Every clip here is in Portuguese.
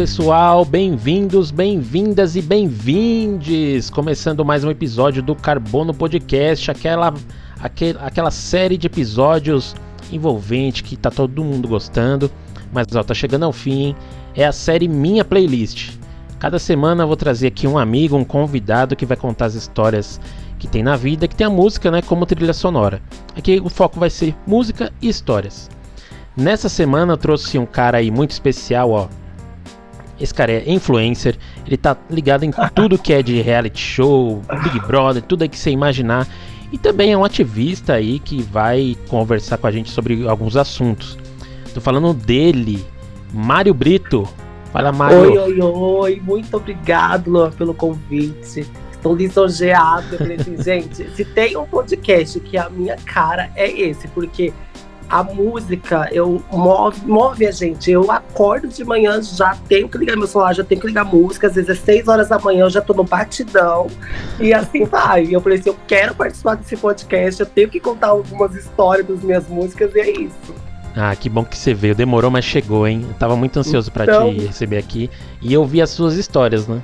Pessoal, bem-vindos, bem-vindas e bem-vindes! Começando mais um episódio do Carbono Podcast, aquela, aquel, aquela série de episódios envolvente que tá todo mundo gostando, mas ó, tá chegando ao fim, hein? É a série Minha Playlist. Cada semana eu vou trazer aqui um amigo, um convidado que vai contar as histórias que tem na vida, que tem a música, né, como trilha sonora. Aqui o foco vai ser música e histórias. Nessa semana eu trouxe um cara aí muito especial, ó. Esse cara é influencer, ele tá ligado em tudo que é de reality show, Big Brother, tudo aí que você imaginar. E também é um ativista aí que vai conversar com a gente sobre alguns assuntos. Tô falando dele, Mário Brito. Fala, Mário. Oi, oi, oi. Muito obrigado, Luan, pelo convite. Estou lisonjeado. Assim, gente, se tem um podcast que a minha cara é esse, porque a música eu move, move a gente. Eu acordo de manhã, já tenho que ligar meu celular, já tenho que ligar música. Às vezes é 6 horas da manhã, eu já tô no batidão. E assim vai. E eu falei assim: eu quero participar desse podcast, eu tenho que contar algumas histórias das minhas músicas, e é isso. Ah, que bom que você veio. Demorou, mas chegou, hein? Eu tava muito ansioso para Então- te receber aqui e ouvir as suas histórias, né?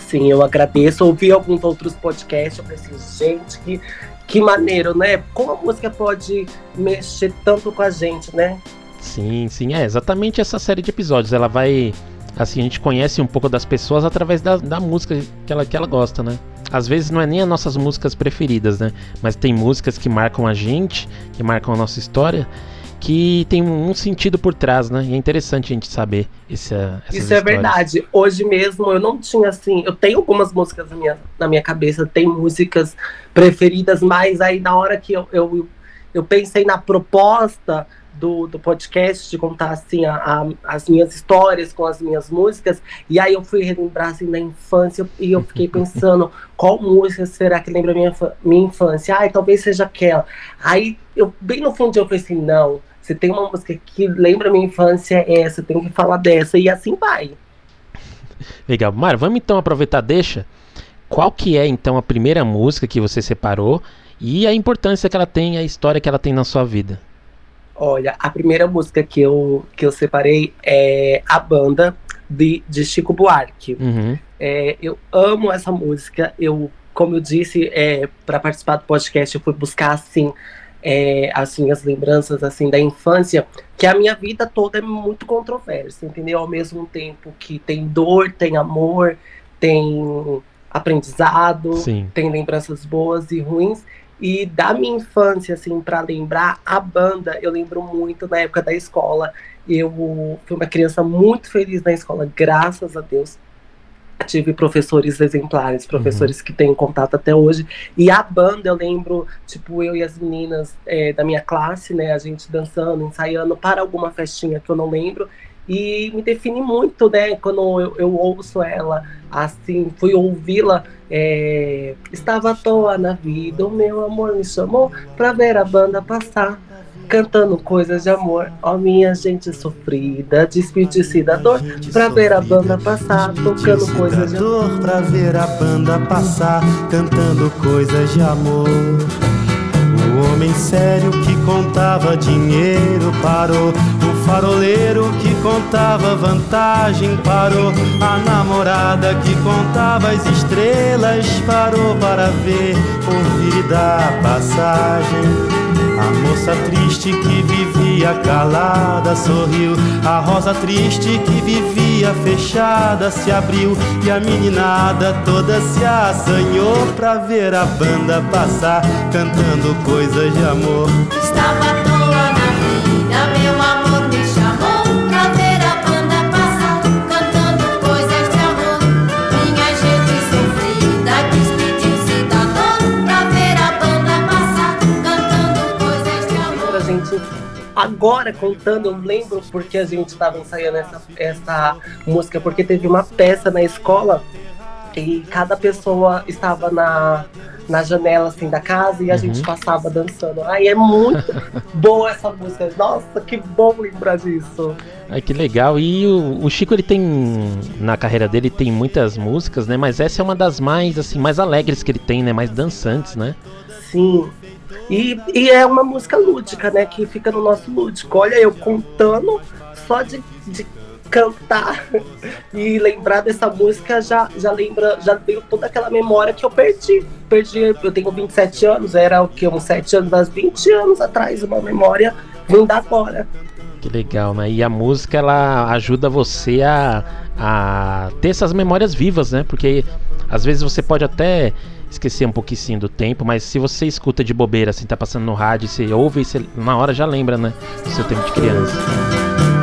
Sim, eu agradeço. Ouvi alguns outros podcasts, eu falei assim, gente, que, que maneiro, né? Como a música pode mexer tanto com a gente, né? Sim, sim, é exatamente essa série de episódios. Ela vai. Assim, a gente conhece um pouco das pessoas através da, da música que ela, que ela gosta, né? Às vezes não é nem as nossas músicas preferidas, né? Mas tem músicas que marcam a gente, que marcam a nossa história, que tem um sentido por trás, né? E é interessante a gente saber esse, essas Isso é histórias. verdade. Hoje mesmo eu não tinha assim. Eu tenho algumas músicas na minha, na minha cabeça, tem músicas preferidas, mas aí na hora que eu, eu, eu pensei na proposta do, do podcast de contar assim a- a- as minhas histórias com as minhas músicas, e aí eu fui relembrar assim da infância e eu fiquei pensando qual música será que lembra minha, minha infância? Ai, talvez seja aquela. Aí eu bem no fundo eu falei assim, não. Se tem uma música que lembra minha infância, é essa, tem que falar dessa, e assim vai. Legal. Mário, vamos então aproveitar, deixa. Qual que é então a primeira música que você separou e a importância que ela tem, a história que ela tem na sua vida? Olha, a primeira música que eu, que eu separei é a banda de, de Chico Buarque. Uhum. É, eu amo essa música. Eu, como eu disse, é, para participar do podcast, eu fui buscar assim é, as minhas lembranças assim da infância, que a minha vida toda é muito controversa, entendeu? Ao mesmo tempo que tem dor, tem amor, tem aprendizado, Sim. tem lembranças boas e ruins. E da minha infância, assim, para lembrar a banda, eu lembro muito na época da escola. Eu fui uma criança muito feliz na escola, graças a Deus. Tive professores exemplares, professores que tenho contato até hoje. E a banda, eu lembro, tipo, eu e as meninas eh, da minha classe, né, a gente dançando, ensaiando para alguma festinha que eu não lembro. E me define muito, né, quando eu, eu ouço ela, assim, fui ouvi-la. eh, estava à toa na vida, o meu amor me chamou pra ver a banda passar. Cantando coisas de amor, ó minha gente sofrida, despedir-se da dor, pra ver a banda passar, tocando coisas de amor. pra ver a banda passar, cantando coisas de amor. O homem sério que contava dinheiro parou. O faroleiro que contava vantagem parou. A namorada que contava as estrelas parou para ver, ouvir e dar passagem. A moça triste que vivia calada sorriu. A rosa triste que vivia fechada se abriu. E a meninada toda se assanhou pra ver a banda passar, cantando coisas de amor. Estava à toa na vida, meu amor agora contando, eu lembro porque a gente estava ensaiando essa, essa música, porque teve uma peça na escola e cada pessoa estava na, na janela assim da casa e a Uhum. gente passava dançando. Ai, é muito boa essa música. Nossa, que bom lembrar disso. Ai, que legal. E o, o Chico, ele tem. Na carreira dele tem muitas músicas, né? Mas essa é uma das mais, assim, mais alegres que ele tem, né? Mais dançantes, né? Sim. E, e é uma música lúdica, né? Que fica no nosso lúdico. Olha, eu contando só de, de cantar e lembrar dessa música já, já lembra, já veio toda aquela memória que eu perdi. Perdi, eu tenho 27 anos, era o que? Uns 7 anos, mas 20 anos atrás, uma memória vinda agora. Que legal, né? E a música ela ajuda você a, a ter essas memórias vivas, né? Porque às vezes você pode até esquecer um pouquinho do tempo, mas se você escuta de bobeira, assim, tá passando no rádio, você ouve, você na hora já lembra, né? Do seu tempo de criança.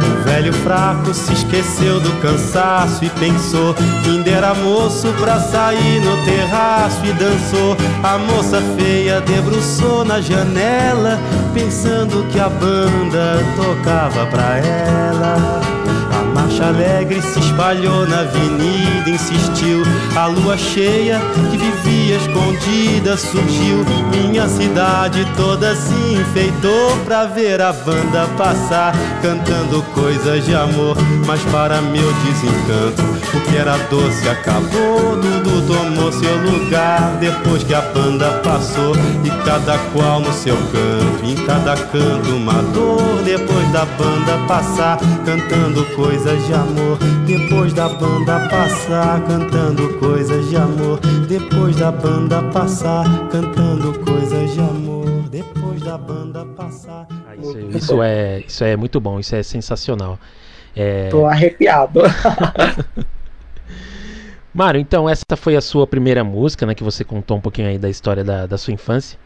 O velho fraco se esqueceu do cansaço e pensou que ainda era moço pra sair no terraço e dançou. A moça feia debruçou na janela, pensando que a banda tocava pra ela. A marcha alegre se espalhou na avenida, insistiu. A lua cheia que vivia escondida surgiu. Minha cidade toda se enfeitou pra ver a banda passar, cantando coisas de amor. Mas para meu desencanto, o que era doce acabou. Dudu tomou seu lugar depois que a banda passou. E cada qual no seu canto, em cada canto uma dor. Depois da banda passar, cantando coisas de amor. Depois da banda passar, cantando coisas de amor. Depois da banda passar, cantando coisas de amor. Depois da banda passar. Ah, isso, isso é, isso é muito bom, isso é sensacional. É... Tô arrepiado. Mário, então essa foi a sua primeira música, né? Que você contou um pouquinho aí da história da, da sua infância.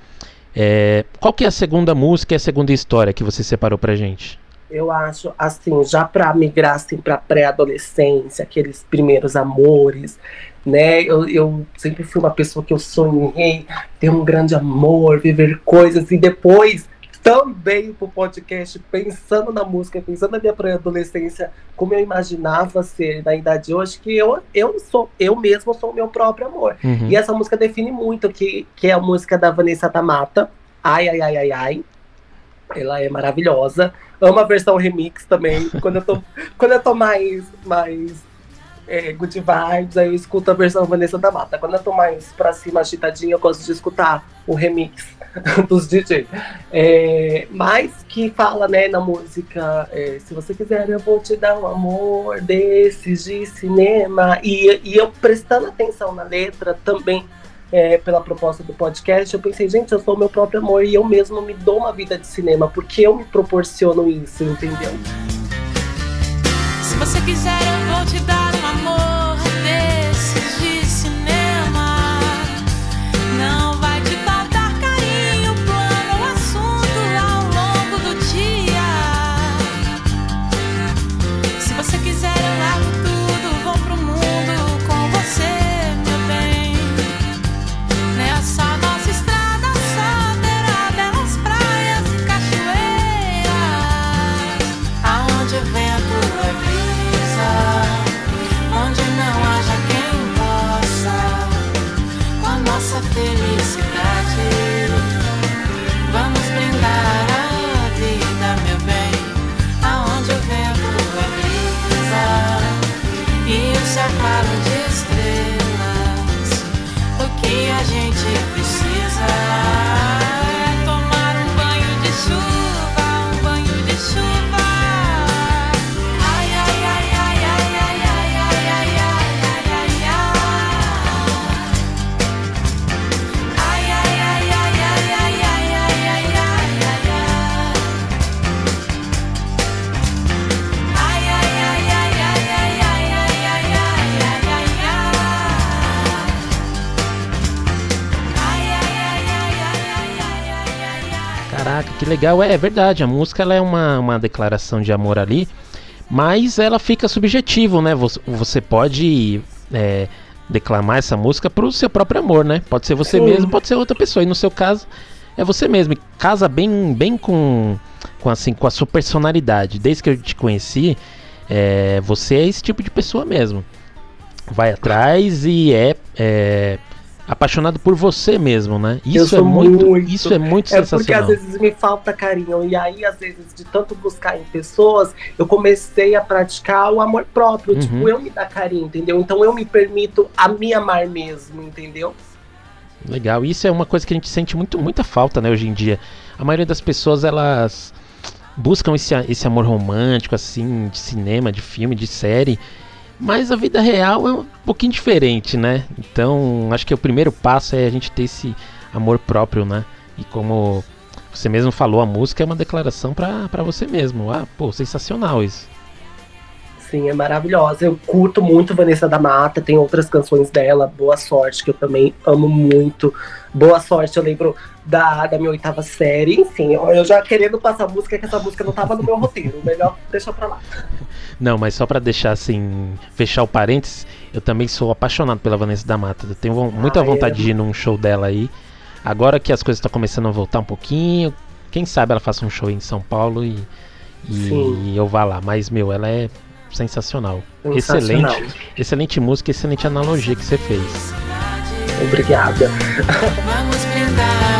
É, qual que é a segunda música e a segunda história que você separou pra gente? Eu acho, assim, já para migrar assim, para pré-adolescência, aqueles primeiros amores, né? Eu, eu sempre fui uma pessoa que eu sonhei ter um grande amor, viver coisas, e depois também pro podcast, pensando na música, pensando na minha pré-adolescência, como eu imaginava ser na idade de hoje, que eu, eu sou, eu mesmo sou o meu próprio amor. Uhum. E essa música define muito, que, que é a música da Vanessa da Mata, Ai, ai, ai, ai, ai. Ela é maravilhosa. Amo a versão remix também. Quando eu tô, quando eu tô mais, mais é, good vibes, aí eu escuto a versão Vanessa da Mata. Quando eu tô mais pra cima, agitadinha, eu gosto de escutar o remix dos DJ. É, mas que fala, né, na música, é, se você quiser eu vou te dar um amor desses de cinema. E, e eu prestando atenção na letra também, é, pela proposta do podcast, eu pensei, gente, eu sou o meu próprio amor e eu mesmo me dou uma vida de cinema, porque eu me proporciono isso, entendeu? Se você quiser, eu vou te dar legal. É, é verdade, a música ela é uma, uma declaração de amor ali, mas ela fica subjetivo, né? Você, você pode é, declamar essa música pro seu próprio amor, né? Pode ser você Sim. mesmo, pode ser outra pessoa. E no seu caso, é você mesmo. E casa bem, bem com, com, assim, com a sua personalidade. Desde que eu te conheci, é, você é esse tipo de pessoa mesmo. Vai atrás e é, é apaixonado por você mesmo, né? Isso é muito, muito. isso é muito É porque sensacional. às vezes me falta carinho. E aí, às vezes, de tanto buscar em pessoas, eu comecei a praticar o amor próprio. Uhum. Tipo, eu me dar carinho, entendeu? Então eu me permito a me amar mesmo, entendeu? Legal, isso é uma coisa que a gente sente muito, muita falta, né, hoje em dia. A maioria das pessoas, elas buscam esse, esse amor romântico, assim, de cinema, de filme, de série. Mas a vida real é um pouquinho diferente, né? Então, acho que o primeiro passo é a gente ter esse amor próprio, né? E como você mesmo falou, a música é uma declaração pra você mesmo. Ah, pô, sensacional isso. Sim, é maravilhosa. Eu curto muito Vanessa da Mata, tem outras canções dela, Boa Sorte, que eu também amo muito. Boa Sorte, eu lembro da, da minha oitava série. Enfim, eu já querendo passar música, que essa música não tava no meu roteiro. Melhor deixar pra lá. Não, mas só pra deixar assim, fechar o parênteses, eu também sou apaixonado pela Vanessa da Mata. Eu tenho muita Ah, é? vontade de ir num show dela aí. Agora que as coisas estão começando a voltar um pouquinho, quem sabe ela faça um show em São Paulo e, Sim. e eu vá lá. Mas, meu, ela é sensacional. Sensacional. Excelente. Excelente música, excelente analogia que você fez. Obrigada. Vamos brindar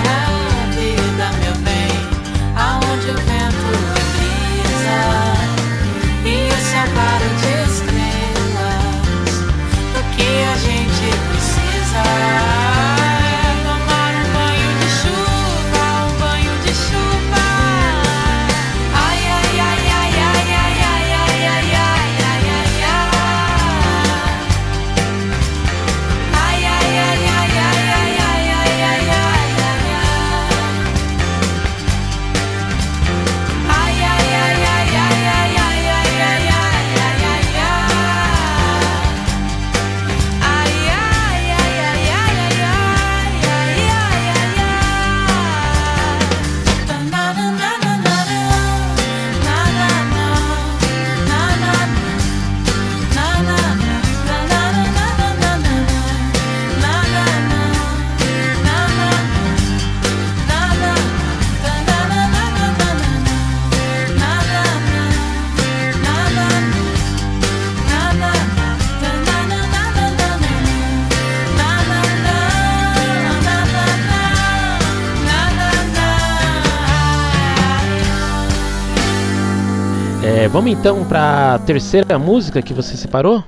vamos então pra terceira música que você separou?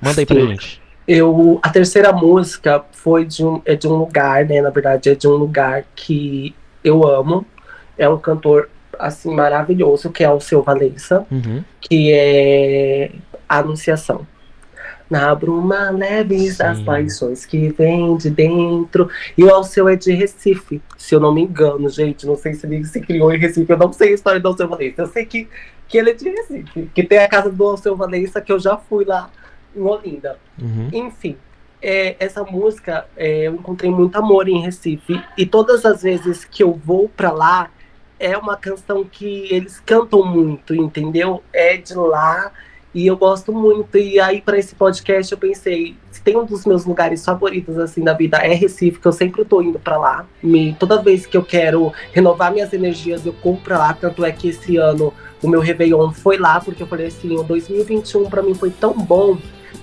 Manda aí pra Sim. gente. Eu, a terceira música foi de um, é de um lugar, né? Na verdade, é de um lugar que eu amo. É um cantor, assim, maravilhoso, que é o Seu Valença, Uhum. que é a Anunciação. Na bruma leves Sim. paixões que vem de dentro. E o Alceu é de Recife, se eu não me engano, gente. Não sei se ele se criou em Recife, eu não sei a história do Alceu Valença. Eu sei que, que ele é de Recife, que tem a casa do Alceu Valença, que eu já fui lá em Olinda. Uhum. Enfim, é, essa música é, eu encontrei muito amor em Recife e todas as vezes que eu vou pra lá é uma canção que eles cantam muito, entendeu? É de lá e eu gosto muito. E aí para esse podcast eu pensei, se tem um dos meus lugares favoritos assim da vida é Recife, que eu sempre tô indo pra lá. Me, toda vez que eu quero renovar minhas energias eu corro pra lá, tanto é que esse ano o meu Réveillon foi lá, porque eu falei assim, o 2021 pra mim foi tão bom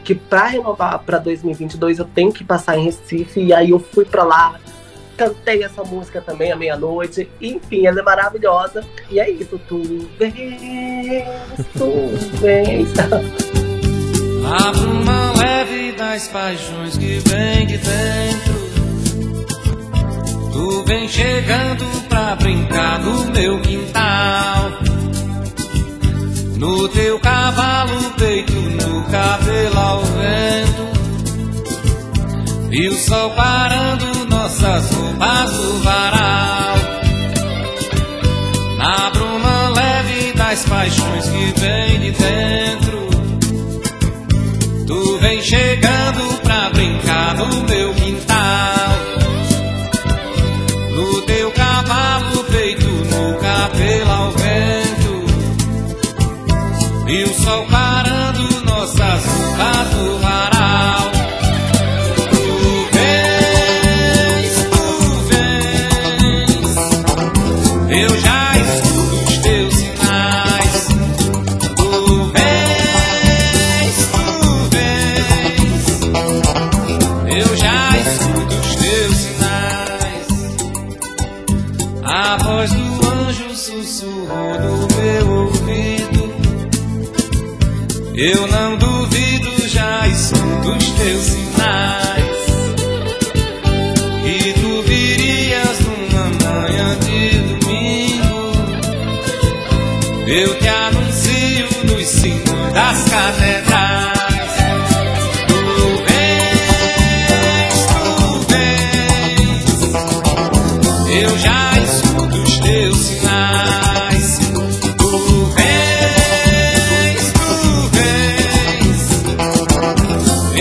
que para renovar para 2022 eu tenho que passar em Recife e aí eu fui para lá, cantei essa música também à meia-noite, enfim, ela é maravilhosa e é isso, tu vês, tu vês. A bruma leve das paixões que vem de dentro. Tu vem chegando pra brincar no meu quintal. No teu cavalo peito, no cabelo ao vento. E o sol parando nossas roupas no varal. Na bruma leve das paixões que vem de dentro. Tu vem chegando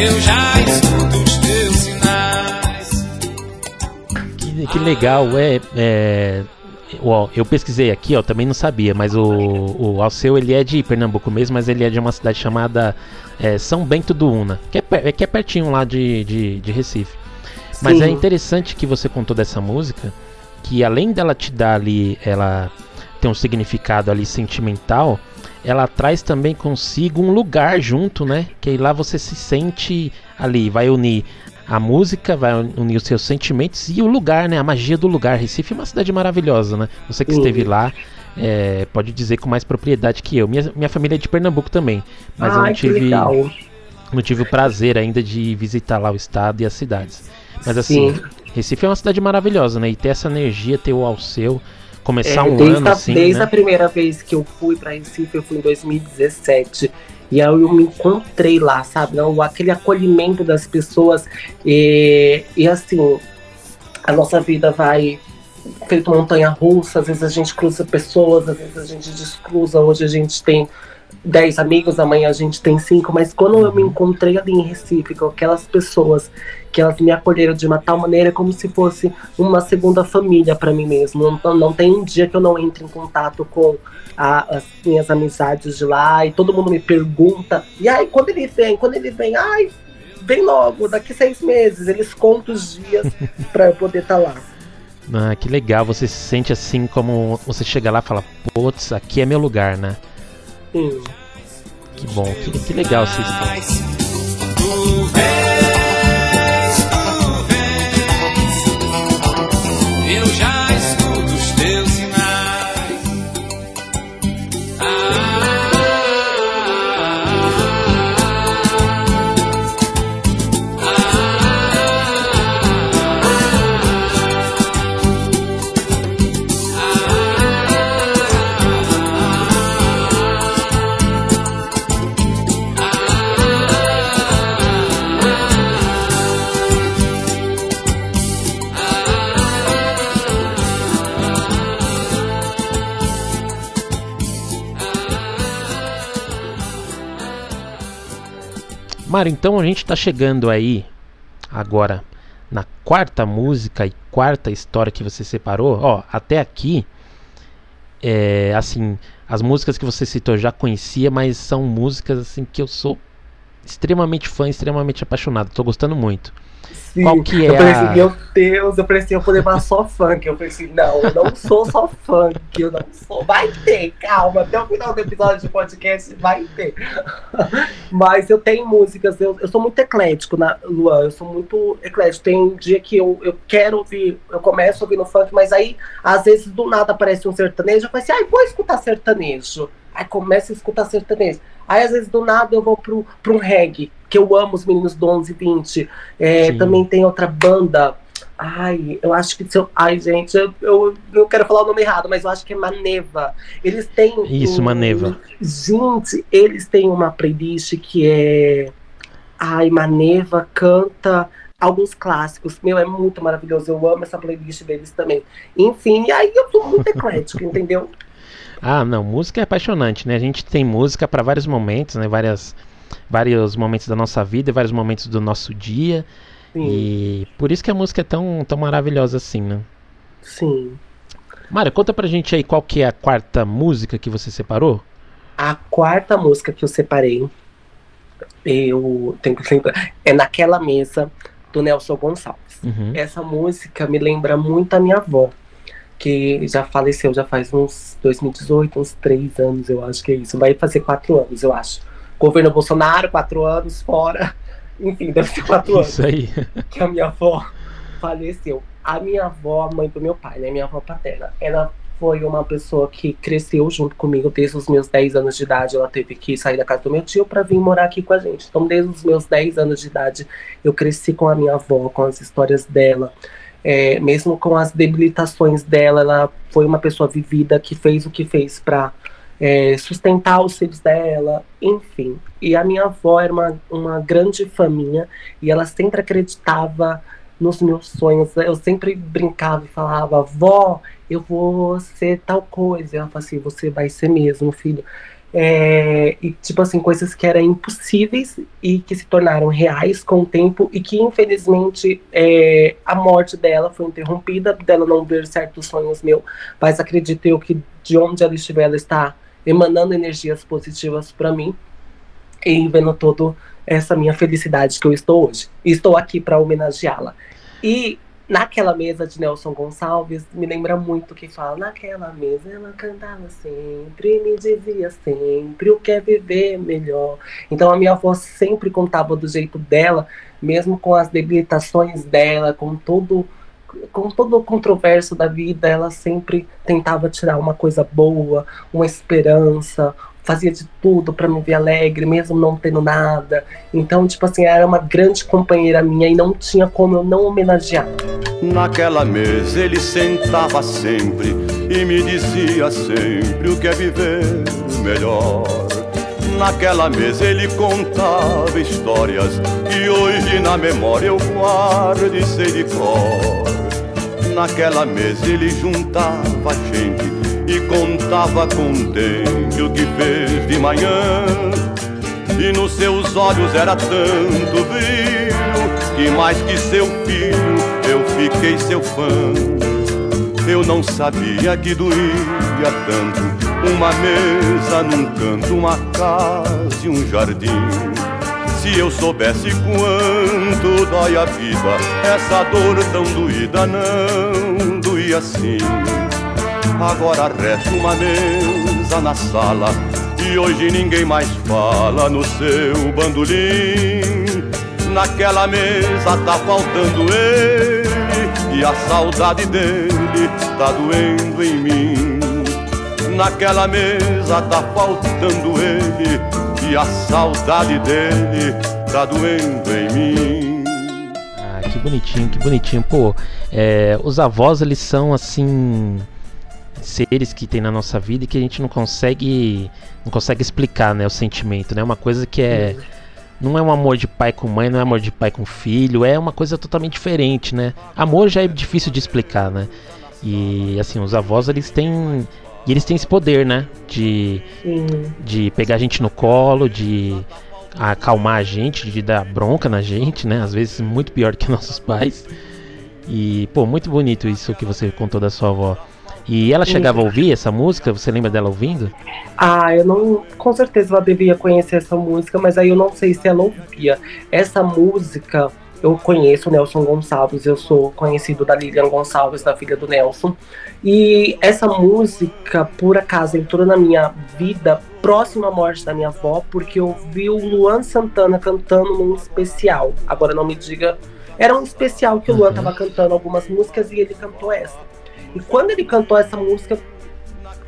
eu já escuto os teus sinais. Que, que legal, é, é, ó, eu pesquisei aqui, ó, também não sabia, mas o, o Alceu ele é de Pernambuco mesmo, mas ele é de uma cidade chamada é, São Bento do Una, que é, é que é pertinho lá de, de, de Recife. Mas Sim. é interessante que você contou dessa música, que além dela te dar ali, ela tem um significado ali sentimental, ela traz também consigo um lugar junto, né? Que aí lá você se sente ali, vai unir a música, vai unir os seus sentimentos e o lugar, né? A magia do lugar. Recife é uma cidade maravilhosa, né? Você que esteve lá é, pode dizer com mais propriedade que eu. Minha, minha família é de Pernambuco também, mas eu Ai, não que tive, não tive o prazer ainda de visitar lá o estado e as cidades. Mas assim, Sim. Recife é uma cidade maravilhosa, né? E ter essa energia, ter o Alceu, começar É, um desde ano a, assim, desde né? a primeira vez que eu fui pra Recife, eu fui em 2017. E aí eu me encontrei lá, sabe? Não, aquele acolhimento das pessoas. E, e assim, a nossa vida vai feito montanha russa, às vezes a gente cruza pessoas, às vezes a gente descruza. Hoje a gente tem 10 amigos, amanhã a gente tem 5, mas quando eu me encontrei ali em Recife com aquelas pessoas que elas me acolheram de uma tal maneira como se fosse uma segunda família para mim mesmo. Não, não tem um dia que eu não entre em contato com a- as minhas amizades de lá e todo mundo me pergunta. E aí, quando ele vem? Quando ele vem? Ai, vem logo, daqui seis meses. Eles contam os dias para eu poder estar lá. Ah, que legal, você se sente assim como você chega lá e fala, putz, aqui é meu lugar, né? Sim. Que bom, que, que legal vocês estão. Mário, então a gente tá chegando aí agora na quarta música e quarta história que você separou. Ó, até aqui, é, assim, as músicas que você citou eu já conhecia, mas são músicas assim que eu sou extremamente fã, extremamente apaixonado. Tô gostando muito. Qual que eu é falei a- assim, meu Deus, eu pensei, eu vou levar só funk. Eu falei assim, não, eu não sou só funk, eu não sou. Vai ter, calma, até o final do episódio de podcast vai ter. Mas eu tenho músicas, eu, eu sou muito eclético, na, Luan, eu sou muito eclético. Tem dia que eu, eu quero ouvir, eu começo ouvindo funk, mas aí, às vezes, do nada aparece um sertanejo, eu falo assim, ai, vou escutar sertanejo. Aí começo a escutar sertanejo. Aí, às vezes, do nada, eu vou pro, pro um reggae, que eu amo os meninos do 11 e 20. É, também tem outra banda. Ai, eu acho que se eu. Ai, gente, eu, eu não quero falar o nome errado, mas eu acho que é Maneva. Eles têm. Isso, um- Maneva. Gente, eles têm uma playlist que é. Ai, Maneva canta alguns clássicos. Meu, é muito maravilhoso. Eu amo essa playlist deles também. Enfim, e aí eu sou muito eclético, entendeu? Ah, não, música é apaixonante, né? A gente tem música para vários momentos, né? Várias, vários momentos da nossa vida, vários momentos do nosso dia. Sim, E por isso que a música é tão, tão maravilhosa assim, né? sim. Mário, conta pra gente aí qual que é a quarta música que você separou. A quarta música que eu separei, eu tenho que lembrar, é Naquela Mesa, do Nelson Gonçalves. Uhum. Essa música me lembra muito a minha avó, que já faleceu já faz uns 2018, uns três anos, eu acho que é isso. Vai fazer quatro anos, eu acho. Governo Bolsonaro, quatro anos fora. Enfim, deve ser quatro anos Isso aí. que a minha avó faleceu. A minha avó, a mãe do meu pai, né? Minha avó paterna, ela foi uma pessoa que cresceu junto comigo desde os meus 10 anos de idade. Ela teve que sair da casa do meu tio para vir morar aqui com a gente. Então, desde os meus 10 anos de idade, eu cresci com a minha avó, com as histórias dela. É, mesmo com as debilitações dela, ela foi uma pessoa vivida que fez o que fez para é, sustentar os filhos dela, enfim. E a minha avó era uma, uma grande faminha e ela sempre acreditava nos meus sonhos. Eu sempre brincava e falava, vó, eu vou ser tal coisa. Ela falava assim, você vai ser mesmo, filho. É, e tipo assim, coisas que eram impossíveis e que se tornaram reais com o tempo e que infelizmente é, a morte dela foi interrompida, dela não ver certos sonhos meus, mas acredito eu que de onde ela estiver, ela está emanando energias positivas para mim e vendo toda essa minha felicidade que eu estou hoje. E estou aqui para homenageá-la. E naquela mesa de Nelson Gonçalves, me lembra muito que fala, naquela mesa ela cantava sempre, me dizia sempre o que é viver melhor. Então a minha avó sempre contava do jeito dela, mesmo com as debilitações dela, com todo com todo o controverso da vida, ela sempre tentava tirar uma coisa boa, uma esperança, fazia de tudo para me ver alegre, mesmo não tendo nada. Então, tipo assim, era uma grande companheira minha e não tinha como eu não homenagear. Naquela mesa ele sentava sempre e me dizia sempre o que é viver melhor. Naquela mesa ele contava histórias que hoje na memória eu guardo e sei de cor. Naquela mesa ele juntava gente e contava contente o que fez de manhã. E nos seus olhos era tanto brilho que mais que seu filho eu fiquei seu fã. Eu não sabia que doía tanto uma mesa num canto, uma casa e um jardim. Se eu soubesse quanto dói a vida, essa dor tão doída não doía assim. Agora resta uma mesa na sala e hoje ninguém mais fala no seu bandolim. Naquela mesa tá faltando ele e a saudade dele tá doendo em mim. Naquela mesa tá faltando ele a saudade dele tá doendo em mim. Ah, que bonitinho, que bonitinho. Pô, é, os avós, eles são assim. Seres que tem na nossa vida e que a gente não consegue. Não consegue explicar, né? O sentimento, né? Uma coisa que é. Não é um amor de pai com mãe, não é amor de pai com filho, é uma coisa totalmente diferente, né? Amor já é difícil de explicar, né? E assim, os avós eles têm. E eles têm esse poder, né? De, Sim. de pegar a gente no colo, de acalmar a gente, de dar bronca na gente, né? Às vezes muito pior que nossos pais. E, pô, muito bonito isso que você contou da sua avó. E ela chegava a ouvir essa música? Você lembra dela ouvindo? Ah, eu não. Com certeza ela devia conhecer essa música, mas aí eu não sei se ela ouvia. Essa música eu conheço o Nelson Gonçalves, eu sou conhecido da Lilian Gonçalves, da filha do Nelson. E essa música, por acaso, entrou na minha vida próxima à morte da minha avó, porque eu vi o Luan Santana cantando num especial. Agora não me diga. Era um especial que o Luan Uhum. tava cantando algumas músicas e ele cantou essa. E quando ele cantou essa música,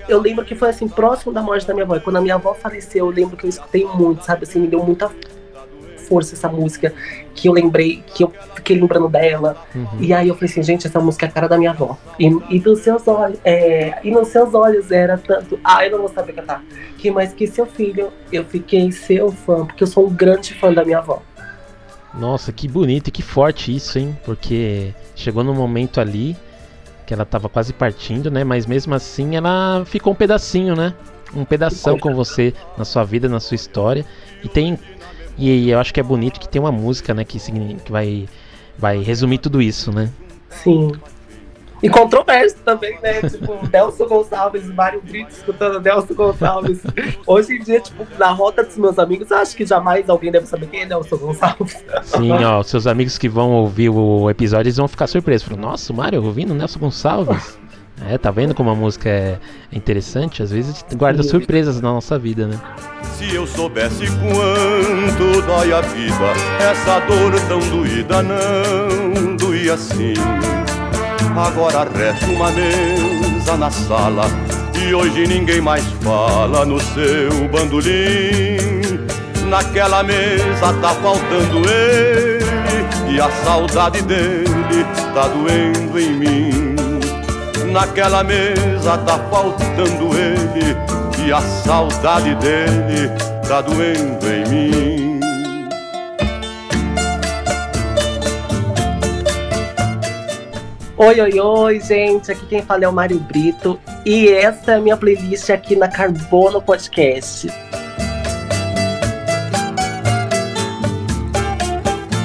eu lembro que foi assim, próximo da morte da minha avó. E quando a minha avó faleceu, eu lembro que eu escutei muito, sabe? Assim, me deu muita força essa música. Que eu lembrei, que eu fiquei lembrando dela. Uhum. E aí eu falei assim, gente, essa música é a cara da minha avó. E, e dos seus olhos, é, e nos seus olhos era tanto. Ah, eu não vou saber cantar. Que mais que seu filho, eu fiquei seu fã, porque eu sou um grande fã da minha avó. Nossa, que bonito e que forte isso, hein? Porque chegou no momento ali que ela tava quase partindo, né? Mas mesmo assim ela ficou um pedacinho, né? Um pedação com você na sua vida, na sua história. E tem. E eu acho que é bonito que tem uma música, né? Que, que vai, vai resumir tudo isso, né? Sim. E controverso também, né? Tipo, Nelson Gonçalves, Mário Brito escutando Nelson Gonçalves. Hoje em dia, tipo, na rota dos meus amigos, eu acho que jamais alguém deve saber quem é Nelson Gonçalves. Sim, ó, seus amigos que vão ouvir o episódio, eles vão ficar surpresos. Falam, nossa, o Mário ouvindo Nelson Gonçalves. É, tá vendo como a música é interessante? Às vezes guarda surpresas na nossa vida, né? Se eu soubesse quanto dói a vida, essa dor tão doída não doía assim. Agora resta uma mesa na sala e hoje ninguém mais fala no seu bandolim. Naquela mesa tá faltando ele e a saudade dele tá doendo em mim. Naquela mesa tá faltando ele e a saudade dele tá doendo em mim. Oi, oi, oi, gente. Aqui quem fala é o Mário Brito. E essa é a minha playlist aqui na Carbono Podcast.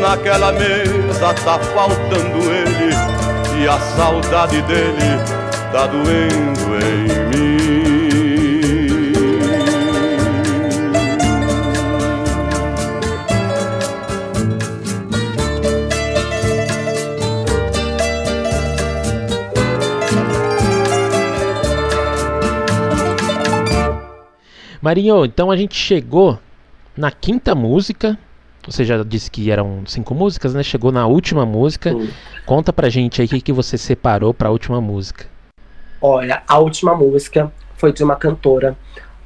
Naquela mesa tá faltando ele e a saudade dele tá doendo em mim. Marinho, então a gente chegou na quinta música. Você já disse que eram cinco músicas, né? Chegou na última música. Sim. Conta pra gente aí o que, que você separou pra última música. Olha, a última música foi de uma cantora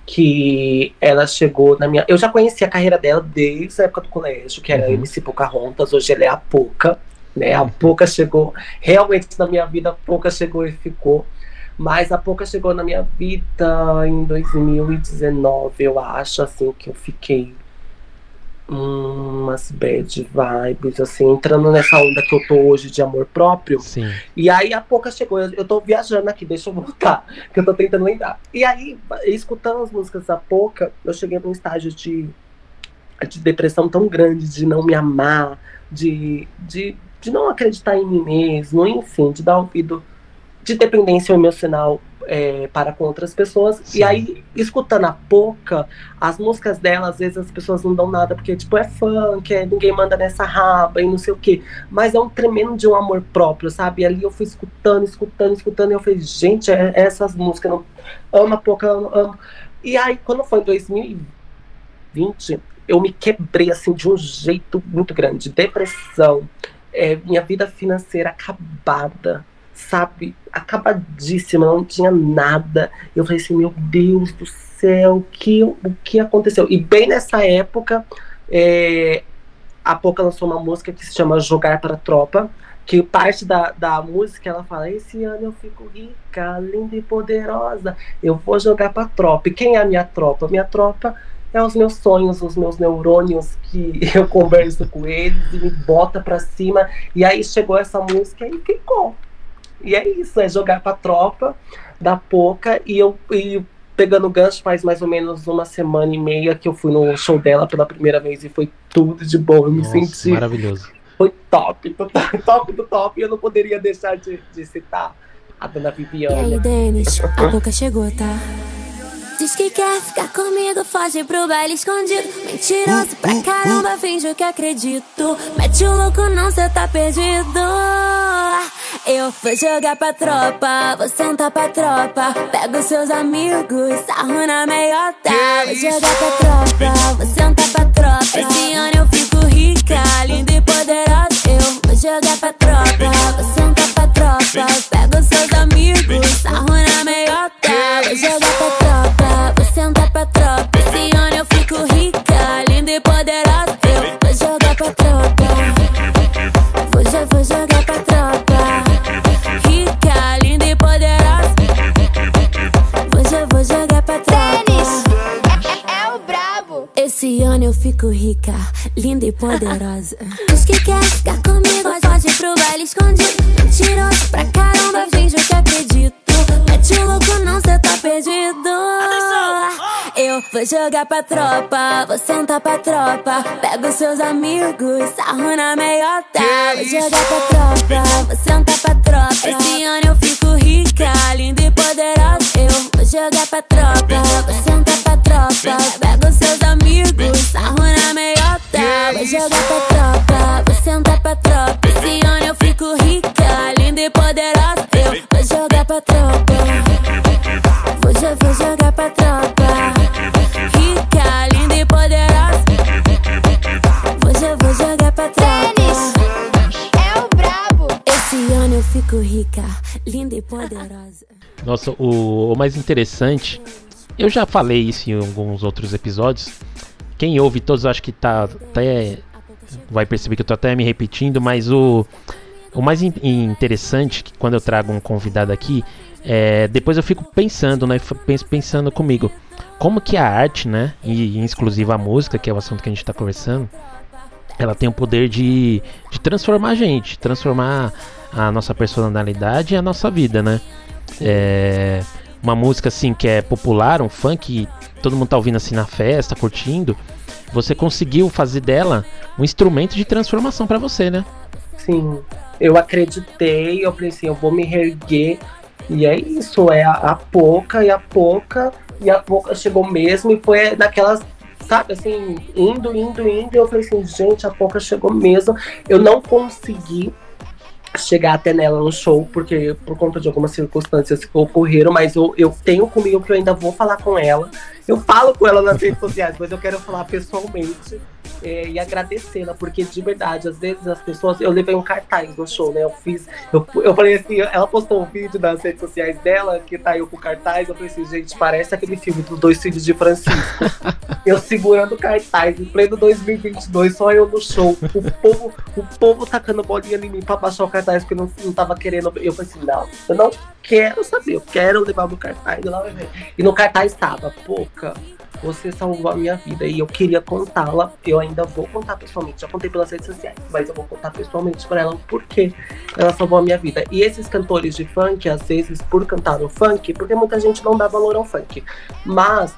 que ela chegou na minha. Eu já conhecia a carreira dela desde a época do colégio, que era Uhum. MC Pocahontas, hoje ela é a Poca. Né? A Poca chegou, realmente na minha vida, a Poca chegou e ficou. Mas a Poca chegou na minha vida em 2019, eu acho, assim, que eu fiquei umas bad vibes, assim, entrando nessa onda que eu tô hoje de amor próprio. Sim. E aí a pouca chegou, eu, eu tô viajando aqui, deixa eu voltar, que eu tô tentando lembrar. E aí, escutando as músicas da pouca, eu cheguei num estágio de, de depressão tão grande, de não me amar, de, de, de não acreditar em mim mesmo, enfim, de dar ouvido de dependência emocional é, para com outras pessoas. Sim. E aí, escutando a pouca, as músicas dela, às vezes as pessoas não dão nada, porque, tipo, é funk, é, ninguém manda nessa raba e não sei o quê. Mas é um tremendo de um amor próprio, sabe? E ali eu fui escutando, escutando, escutando, e eu falei, gente, é, é essas músicas, não, amo a pouca, amo, amo. E aí, quando foi em 2020, eu me quebrei, assim, de um jeito muito grande. Depressão, é, minha vida financeira acabada, sabe? Acabadíssima, não tinha nada. Eu falei assim, meu Deus do céu, que, o que aconteceu? E bem nessa época, é, a Pouca lançou uma música que se chama Jogar para a Tropa, que parte da, da música ela fala: Esse ano eu fico rica, linda e poderosa, eu vou jogar para a tropa. E quem é a minha tropa? Minha tropa é os meus sonhos, os meus neurônios que eu converso com eles e me bota para cima. E aí chegou essa música e ficou. E é isso, é jogar pra tropa da Poca. E eu e pegando gancho faz mais ou menos uma semana e meia que eu fui no show dela pela primeira vez e foi tudo de bom. Eu me Nossa, senti. maravilhoso. Foi top, top, top do top. E eu não poderia deixar de, de citar a dona E aí, Viviane. Denis, a boca chegou, tá? Diz que quer ficar comigo, foge pro baile escondido. Mentiroso pra caramba, finge que acredito. Mete o louco, não, cê tá perdido. Eu vou jogar pra tropa, vou sentar pra tropa. Pega os seus amigos, sarro na meiota. Vou jogar pra tropa, vou sentar pra tropa. Esse ano eu fico rica, linda e poderosa. Eu vou jogar pra tropa, vou sentar pra tropa. Pega os seus amigos, sarro na meiota. Vou jogar pra tropa, vou sentar pra tropa. Esse ano eu fico rica, linda e poderosa. Eu vou jogar pra tropa. Vou, jo- vou jogar pra tropa. Rica, linda e poderosa. Vou, jo- vou jogar pra tropa. É o brabo. Esse ano eu fico rica, linda e poderosa. Diz que quer ficar comigo, foge pro baile escondido. Mentiroso pra caramba, finge que acredito. Mete o louco, não cê tá perdido. Eu vou jogar pra tropa, vou sentar pra tropa. Pega os seus amigos, sarro na meiota. Vou jogar pra tropa, vou sentar pra tropa. Esse ano eu fico rica, linda e poderosa. Eu vou jogar pra tropa, vou sentar pra tropa. Pega os seus amigos, sarro na meiota. Vou jogar pra tropa, sentar pra tropa. Esse ano eu fico rica, linda e poderosa. Eu vou jogar pra tropa. Vou, jo- vou jogar pra tropa. Rica, linda e poderosa. Vou, jo- vou jogar pra tropa. É o brabo. Esse ano eu fico rica, linda e poderosa. Nossa, o, o mais interessante, eu já falei isso em alguns outros episódios. Quem ouve todos, acho que tá até. Vai perceber que eu tô até me repetindo, mas o, o mais in- interessante que quando eu trago um convidado aqui, é, depois eu fico pensando, né? Pensando comigo, como que a arte, né? E em exclusiva a música, que é o assunto que a gente tá conversando, ela tem o poder de, de transformar a gente, transformar a nossa personalidade e a nossa vida, né? É, uma música assim que é popular, um funk, todo mundo tá ouvindo assim na festa, curtindo. Você conseguiu fazer dela um instrumento de transformação pra você, né? Sim, eu acreditei, eu falei assim, eu vou me reerguer. E é isso, é a, a pouca e a pouca, e a pouca chegou mesmo, e foi daquelas, sabe, assim, indo, indo, indo, e eu falei assim, gente, a pouca chegou mesmo. Eu não consegui chegar até nela no show, porque por conta de algumas circunstâncias que ocorreram, mas eu, eu tenho comigo que eu ainda vou falar com ela. Eu falo com ela nas redes sociais, mas eu quero falar pessoalmente é, e agradecê-la, porque de verdade, às vezes as pessoas. Eu levei um cartaz no show, né? Eu fiz. Eu, eu falei assim, ela postou um vídeo nas redes sociais dela, que tá eu com o cartaz. Eu falei assim, gente, parece aquele filme dos dois filhos de Francisco. eu segurando o cartaz, em pleno 2022, só eu no show. O povo, o povo tacando bolinha em mim pra baixar o cartaz, porque eu não, não tava querendo. Eu falei assim, não, eu não quero saber, eu quero levar meu cartaz. E no cartaz estava, Você salvou a minha vida e eu queria contá-la. Eu ainda vou contar pessoalmente. Já contei pelas redes sociais, mas eu vou contar pessoalmente pra ela o porquê ela salvou a minha vida. E esses cantores de funk, às vezes, por cantar o funk, porque muita gente não dá valor ao funk. Mas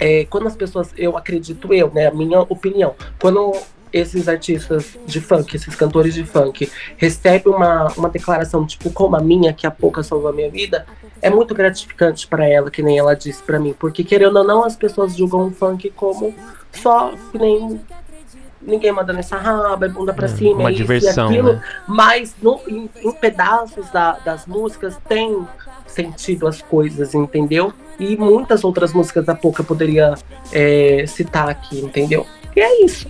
é, quando as pessoas, eu acredito eu, né, a minha opinião, quando esses artistas de funk, esses cantores de funk, recebem uma, uma declaração tipo como a minha, que a pouca salvou a minha vida, é muito gratificante pra ela, que nem ela disse pra mim, porque querendo ou não, as pessoas julgam o funk como só que nem ninguém mandando essa raba, é bunda pra É, cima, uma é isso diversão, e aquilo, né? mas no, em, em pedaços da- das músicas tem sentido as coisas, entendeu? E muitas outras músicas da Pouca poderia é, citar aqui, entendeu? E é isso.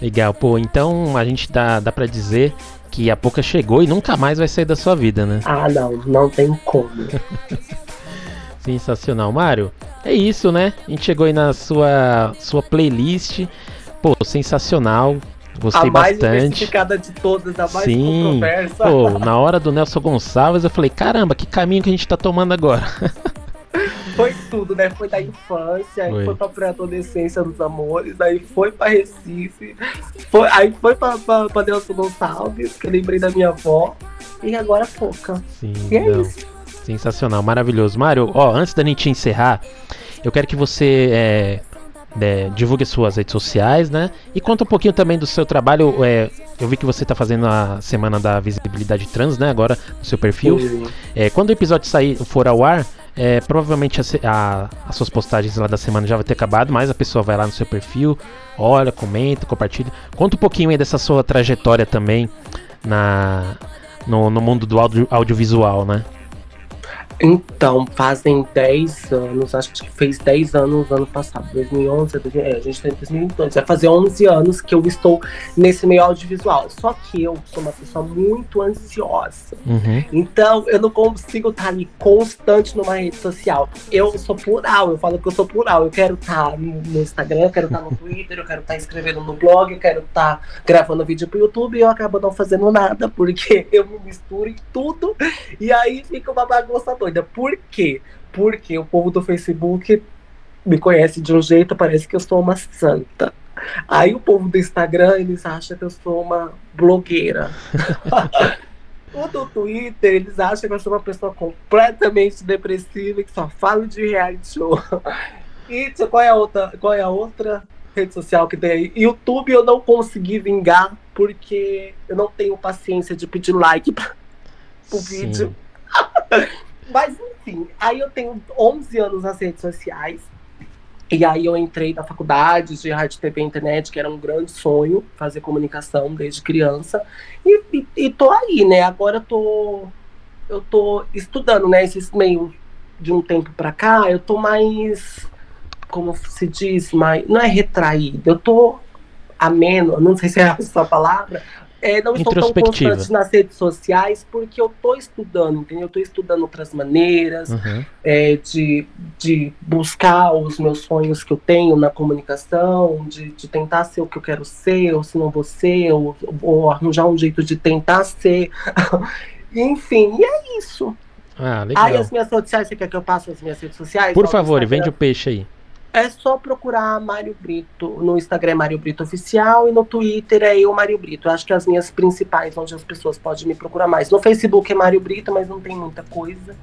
Legal, pô, então a gente dá, dá pra dizer que a pouca chegou e nunca mais vai sair da sua vida, né? Ah, não, não tem como. Sensacional, Mário. É isso, né? A gente chegou aí na sua, sua playlist. Pô, sensacional. Gostei a mais bastante. de todas, a mais Sim. controversa. Pô, na hora do Nelson Gonçalves eu falei, caramba, que caminho que a gente tá tomando agora. Foi tudo, né? Foi da infância, aí Foi. foi, pra pré-adolescência dos amores, aí foi pra Recife, foi, aí foi pra, pra, pra Nelson Gonçalves, que eu lembrei da minha avó, e agora Pouca. Sim, E é não. isso. Sensacional, maravilhoso. Mário, ó, antes da gente encerrar, eu quero que você é, é, divulgue suas redes sociais, né? E conta um pouquinho também do seu trabalho. é, eu vi que você tá fazendo a semana da visibilidade trans, né? Agora no seu perfil. É, quando o episódio sair, for ao ar, é, provavelmente a a- as suas postagens lá da semana já vai ter acabado, mas a pessoa vai lá no seu perfil, olha, comenta, compartilha. Conta um pouquinho aí dessa sua trajetória também na, no, no mundo do audio- audiovisual, né? Então, fazem 10 anos, acho que fez 10 anos ano passado, 2011, 2000, é, a gente tá em 2022, vai fazer 11 anos que eu estou nesse meio audiovisual. Só que eu sou uma pessoa muito ansiosa. Uhum. Então, eu não consigo estar ali constante numa rede social. Eu sou plural, eu falo que eu sou plural. Eu quero estar no no Instagram, eu quero estar no Twitter, eu quero estar escrevendo no blog, eu quero estar gravando vídeo pro YouTube e eu acabo não fazendo nada, porque eu me misturo em tudo e aí fica uma bagunça doida. Por quê? Porque o povo do Facebook me conhece de um jeito, parece que eu sou uma santa. Aí o povo do Instagram, eles acham que eu sou uma blogueira. O do Twitter, eles acham que eu sou uma pessoa completamente depressiva e que só falo de reality show. E qual é a outra, qual é a outra rede social que tem aí? YouTube eu não consegui vingar porque eu não tenho paciência de pedir like pro Sim. vídeo. Mas enfim, aí eu tenho 11 anos nas redes sociais. E aí eu entrei na faculdade de rádio, TV e internet, que era um grande sonho, fazer comunicação desde criança. E, e, e tô aí, né? Agora eu tô, eu tô estudando, né? Esses meio de um tempo pra cá, eu tô mais, como se diz, mais, não é retraída, eu tô ameno, não sei se é a palavra, é, não estou tão constante nas redes sociais porque eu tô estudando, entendeu? Eu tô estudando outras maneiras, Uhum. é, de, de buscar os meus sonhos que eu tenho na comunicação, de, de tentar ser o que eu quero ser, ou se não vou ser, ou, ou arranjar um jeito de tentar ser. Enfim, e é isso. Ah, legal. Aí as minhas redes sociais, você quer que eu passe as minhas redes sociais? Por favor, vende o peixe aí. É só procurar Mário Brito. No Instagram é Mário Brito Oficial e no Twitter é eu, Mário Brito. Acho que as minhas principais, onde as pessoas podem me procurar mais. No Facebook é Mário Brito, mas não tem muita coisa.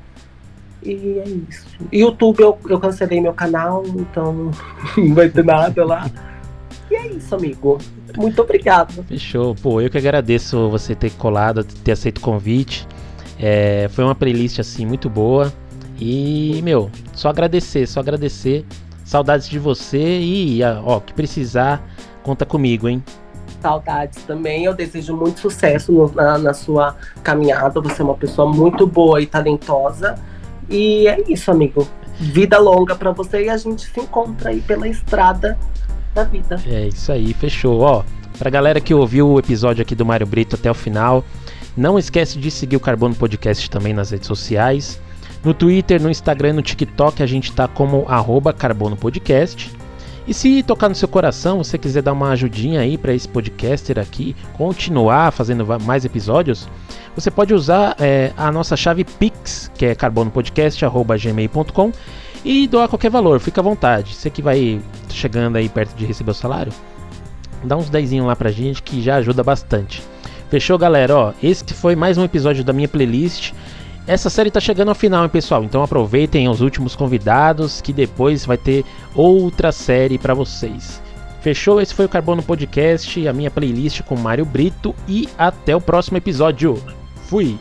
E é isso. YouTube eu, eu cancelei meu canal, então não vai ter nada lá. E é isso, amigo. Muito obrigado. Fechou. Pô, eu que agradeço você ter colado, ter aceito o convite. É, foi uma playlist assim muito boa. E, meu, só agradecer, só agradecer. Saudades de você e, ó, que precisar, conta comigo, hein? Saudades também. Eu desejo muito sucesso no- na, na sua caminhada. Você é uma pessoa muito boa e talentosa. E é isso, amigo. Vida longa pra você e a gente se encontra aí pela estrada da vida. É isso aí, fechou. Ó, pra galera que ouviu o episódio aqui do Mário Brito até o final, não esquece de seguir o Carbono Podcast também nas redes sociais. No Twitter, no Instagram no TikTok a gente tá como arroba Carbono Podcast. E se tocar no seu coração, você quiser dar uma ajudinha aí para esse podcaster aqui continuar fazendo mais episódios, você pode usar é, a nossa chave Pix, que é carbonopodcast.gmail.com e doar qualquer valor, fica à vontade. Você que vai chegando aí perto de receber o salário, dá uns 10 lá pra gente que já ajuda bastante. Fechou, galera? Ó, esse foi mais um episódio da minha playlist. Essa série tá chegando ao final, hein, pessoal? Então aproveitem os últimos convidados que depois vai ter outra série pra vocês. Fechou? Esse foi o Carbono Podcast, a minha playlist com Mário Brito e até o próximo episódio. Fui!